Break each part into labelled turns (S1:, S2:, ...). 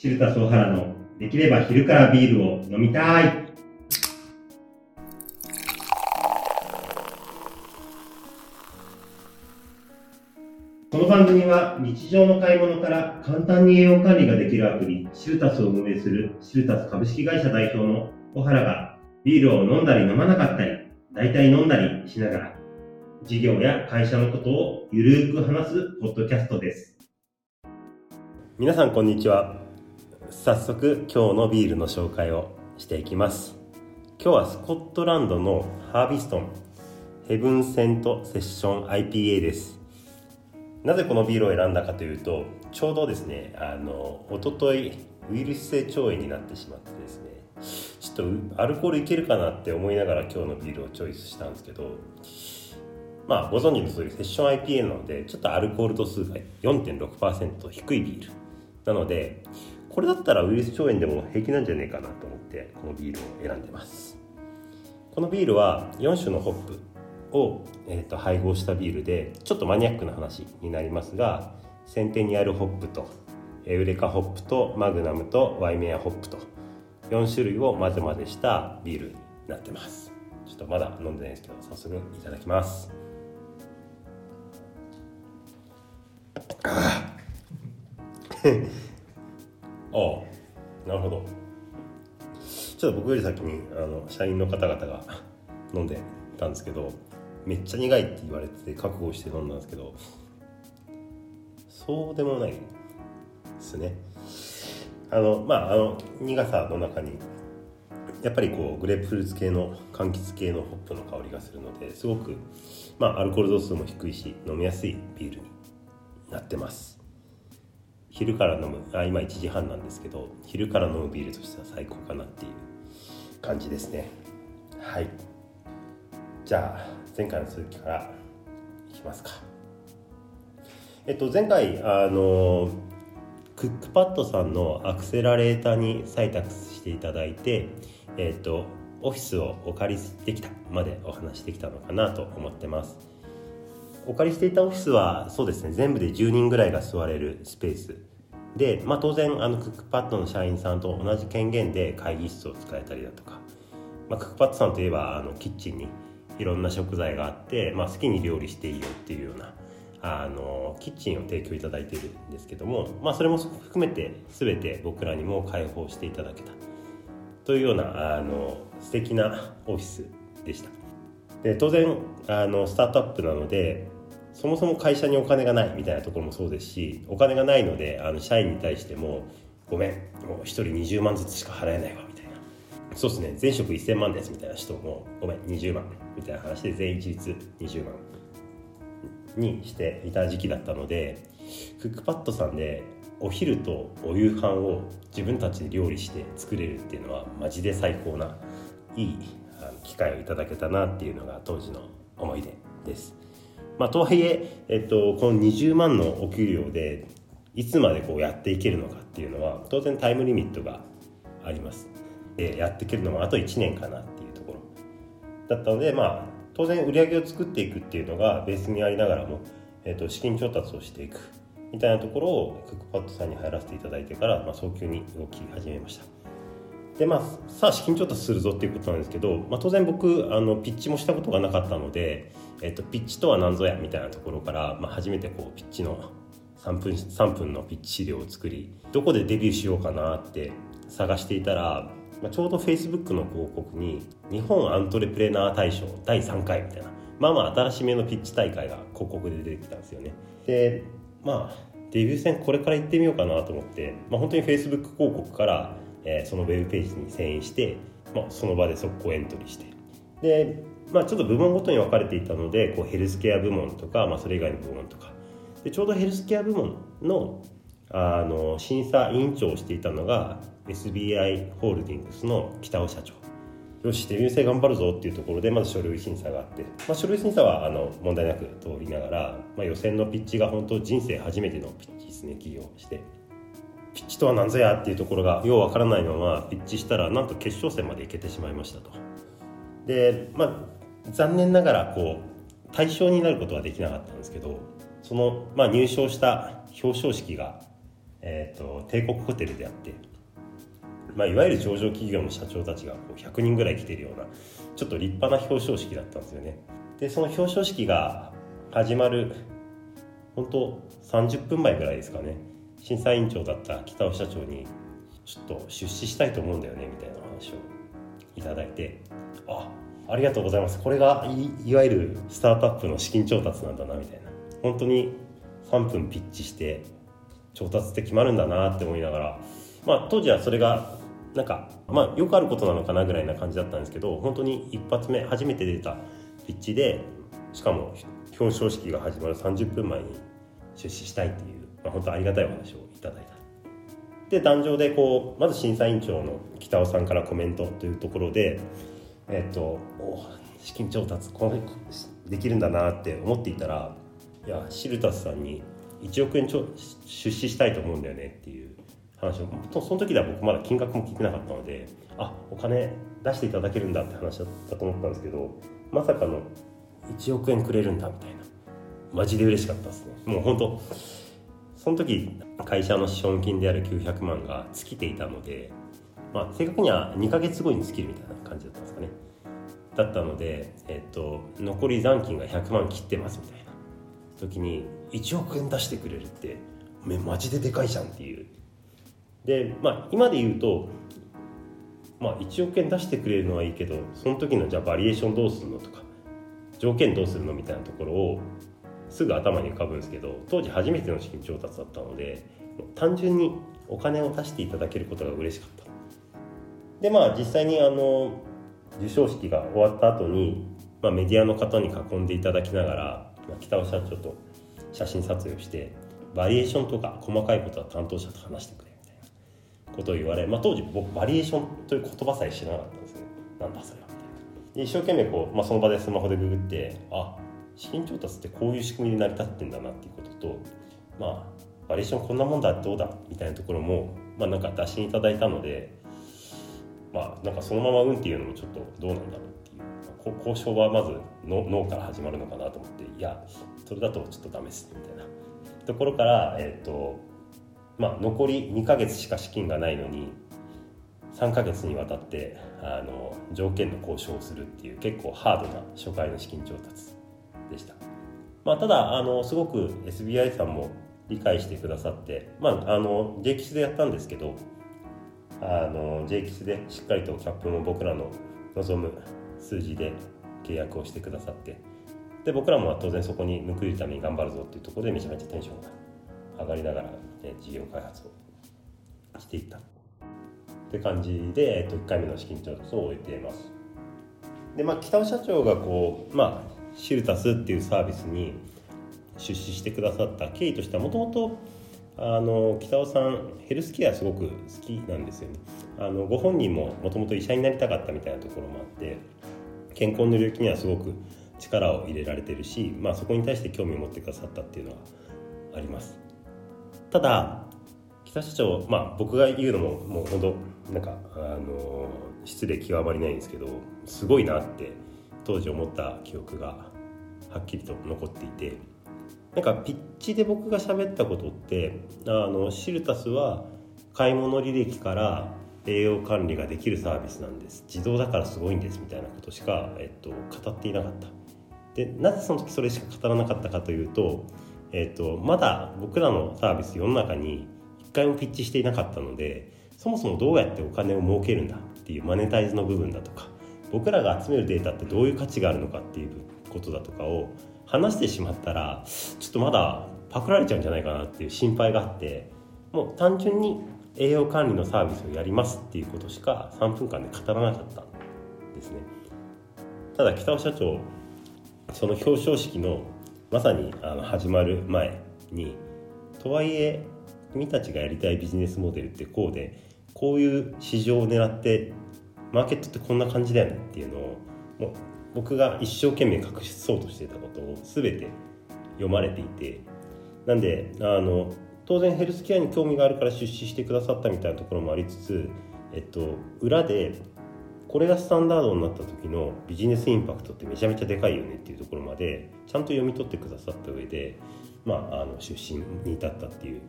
S1: シルタスオハラのできれば昼からビールを飲みたい。この番組は日常の買い物から簡単に栄養管理ができるアプリシルタスを運営するシルタス株式会社代表の小原がビールを飲んだり飲まなかったり、大体飲んだりしながら事業や会社のことをゆるく話すポッドキャストです。皆さんこんにちは。早速今日のビールの紹介をしていきます。今日はスコットランドのハービストンヘブンセントセッション IPA です。なぜこのビールを選んだかというと、ちょうどですね、あの、おとといウイルス性腸炎になってしまってですね、ちょっとアルコールいけるかなって思いながら今日のビールをチョイスしたんですけど、まあご存知の通りセッション IPA なのでちょっとアルコール度数が4.6%低いビールなのでこれだったらウイルス腸炎でも平気なんじゃねえかなと思ってこのビールを選んでます。このビールは4種のホップを、えー、と配合したビールでちょっとマニアックな話になりますがセンテニアルホップとエウレカホップとマグナムとワイメアホップと4種類を混ぜ混ぜしたビールになってます。ちょっとまだ飲んでないですけど早速いただきます。あ ああなるほど。ちょっと僕より先にあの社員の方々が飲んでたんですけどめっちゃ苦いって言われて覚悟して飲んだんですけどそうでもないですね。あのまああの苦さの中にやっぱりこうグレープフルーツ系の柑橘系のホップの香りがするのですごく、まあ、アルコール度数も低いし飲みやすいビールになってます。昼から飲むあ今1時半なんですけど昼から飲むビールとしては最高かなっていう感じですね。はい。じゃあ前回の続きからいきますか。えっと前回あのクックパッドさんのアクセラレーターに採択していただいてえっとオフィスをお借りできたまでお話できたのかなと思ってます。お借りしていたオフィスはそうですね全部で10人ぐらいが座れるスペース。で、まあ、当然あのクックパッドの社員さんと同じ権限で会議室を使えたりだとか、まあ、クックパッドさんといえばあのキッチンにいろんな食材があって、まあ、好きに料理していいよっていうようなあのキッチンを提供いただいているんですけども、まあ、それも含めて全て僕らにも開放していただけた。というようなあの素敵なオフィスでした。で当然あのスタートアップなのでそもそも会社にお金がないみたいなところもそうですしお金がないのであの社員に対しても「ごめんもう1人20万ずつしか払えないわ」みたいな「そうですね全職1000万です」みたいな人も「ごめん20万」みたいな話で全員一律20万にしていた時期だったのでクックパッドさんでお昼とお夕飯を自分たちで料理して作れるっていうのはマジで最高ないい機会をいただけたなっていうのが当時の思い出です。まあ、とはいええっと、この20万のお給料でいつまでこうやっていけるのかっていうのは当然タイムリミットがあります。でやっていけるのもあと1年かなっていうところだったので、まあ、当然売り上げを作っていくっていうのがベースにありながらも、えっと、資金調達をしていくみたいなところをクックパッドさんに入らせていただいてから、まあ、早急に動き始めました。でまあ、さあ資金調達するぞっていうことなんですけど、まあ、当然僕あのピッチもしたことがなかったので、えっと、ピッチとは何ぞやみたいなところから、まあ、初めてこうピッチの3分 ,3 分のピッチ資料を作りどこでデビューしようかなって探していたら、まあ、ちょうど Facebook の広告に日本アントレプレナー大賞第3回みたいなまあまあ新しめのピッチ大会が広告で出てきたんですよね。でまあデビュー戦これから行ってみようかなと思って、まあ、本当に Facebook 広告からえー、そのウェブページに遷移して、まあ、その場で速攻エントリーしてで、まあ、ちょっと部門ごとに分かれていたのでこうヘルスケア部門とか、まあ、それ以外の部門とか。でちょうどヘルスケア部門のあの審査委員長をしていたのが SBI ホールディングスの北尾社長。よしデビュー戦頑張るぞっていうところでまず書類審査があって、まあ、書類審査はあの問題なく通りながら、まあ、予選のピッチが本当人生初めてのピッチですね起業して。ピッチとは何ぞやっていうところがようわからないままピッチしたらなんと決勝戦まで行けてしまいましたと。でまあ残念ながらこう対象になることはできなかったんですけどその、まあ、入賞した表彰式がえーと、帝国ホテルであって、まあ、いわゆる上場企業の社長たちがこう100人ぐらい来てるようなちょっと立派な表彰式だったんですよね。でその表彰式が始まる本当30分前ぐらいですかね。審査委員長だった北尾社長にちょっと出資したいと思うんだよねみたいな話をいただいてあありがとうございます。これがいわゆるスタートアップの資金調達なんだなみたいな。本当に3分ピッチして調達って決まるんだなって思いながら。まあ当時はそれがなんかまあよくあることなのかなぐらいな感じだったんですけど本当に一発目初めて出たピッチでしかも表彰式が始まる30分前に出資したいっていう、まあ、本当ありがたいお話をいただいた。で壇上でこうまず審査委員長の北尾さんからコメントというところでえっ、と資金調達こできるんだなって思っていたらいやシルタスさんに1億円ちょ出資したいと思うんだよねっていう話をその時では僕まだ金額も聞いてなかったのであお金出していただけるんだって話だったと思ったんですけどまさかの1億円くれるんだみたいな。マジで嬉しかったですね。もう本当その時会社の資本金である900万が尽きていたので、まあ、正確には2ヶ月後に尽きるみたいな感じだったんですかね。だったので、えっと、残り残金が100万切ってますみたいな。時に1億円出してくれるっておめマジででかいじゃんっていう。でまあ今で言うとまあ1億円出してくれるのはいいけどその時のじゃあバリエーションどうするのとか条件どうするのみたいなところをすぐ頭に浮かぶんですけど当時初めての資金調達だったので単純にお金を出していただけることが嬉しかった。でまあ実際にあの授賞式が終わった後に、まあ、メディアの方に囲んでいただきながらまあ北尾社長と写真撮影をしてバリエーションとか細かいことは担当者と話してくれみたいなことを言われ、まあ、当時僕バリエーションという言葉さえ知らなかったんですねなんだそれは。みたいな一生懸命こう、まあ、その場でスマホでググってあ資金調達ってこういう仕組みで成り立ってんだなっていうこととまあバリエーションこんなもんだどうだみたいなところもまあなんか打診いただいたのでまあなんかそのまま運っていうのもちょっとどうなんだろうっていう。交渉はまず脳から始まるのかなと思っていやそれだとちょっとダメですねみたいな。ところから、えーとまあ、残り2ヶ月しか資金がないのに3ヶ月にわたってあの条件の交渉をするっていう結構ハードな初回の資金調達でした、まあ、ただあのすごく SBI さんも理解してくださって、まあ、あの JX でやったんですけどあの JX でしっかりとキャップも僕らの望む数字で契約をしてくださってで僕らも当然そこに報いるために頑張るぞっていうところでめちゃめちゃテンションが上がりながら、ね、事業開発をしていった。って感じで、えっと、1回目の資金調達を終えています。でまあ北尾社長がこうまあシルタスっていうサービスに出資してくださった経緯としてはもともとあの北尾さんヘルスケアすごく好きなんですよね。あのご本人ももともと医者になりたかったみたいなところもあって健康の領域にはすごく力を入れられてるし、まあ、そこに対して興味を持ってくださったっていうのはあります。ただ北社長、まあ、僕が言うのももう本当なんかあの失礼極まりないんですけどすごいなって当時思った記憶がはっきりと残っていてなんかピッチで僕が喋ったことってあのシルタスは買い物履歴から栄養管理ができるサービスなんです。自動だからすごいんですみたいなことしか、えっと、語っていなかった。でなぜその時それしか語らなかったかというと、えっと、まだ僕らのサービス世の中に一回もピッチしていなかったのでそもそもどうやってお金を儲けるんだっていうマネタイズの部分だとか僕らが集めるデータってどういう価値があるのかっていうことだとかを話してしまったらちょっとまだパクられちゃうんじゃないかなっていう心配があってもう単純に栄養管理のサービスをやりますっていうことしか3分間で語らなかったんですね。ただ北尾社長その表彰式のまさにあの始まる前にとはいえ君たちがやりたいビジネスモデルってこうでこういう市場を狙ってマーケットってこんな感じだよねっていうのをもう僕が一生懸命隠しそうとしてたことを全て読まれていてなんであの当然ヘルスケアに興味があるから出資してくださったみたいなところもありつつ、えっと、裏でこれがスタンダードになった時のビジネスインパクトってめちゃめちゃでかいよねっていうところまでちゃんと読み取ってくださった上で、まあ、あの出身に至ったっていう。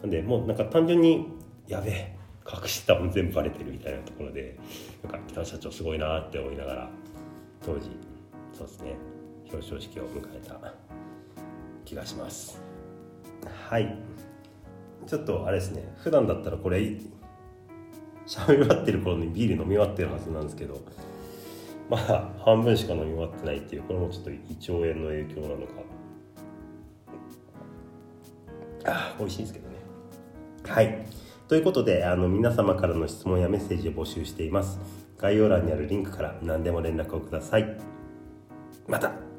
S1: なんでもうなんか単純にやべえ隠してたもん全部バレてるみたいなところでなんか北野社長すごいなって思いながら当時そうですね表彰式を迎えた気がします。はい。ちょっとあれですね普段だったらこれ喋り終わってる頃にビール飲み終わってるはずなんですけどまあ半分しか飲み終わってないっていうこれもちょっと胃腸炎の影響なのか。あ美味しいんですけどね。はい。ということであの皆様からの質問やメッセージを募集しています。概要欄にあるリンクから何でも連絡をください。また。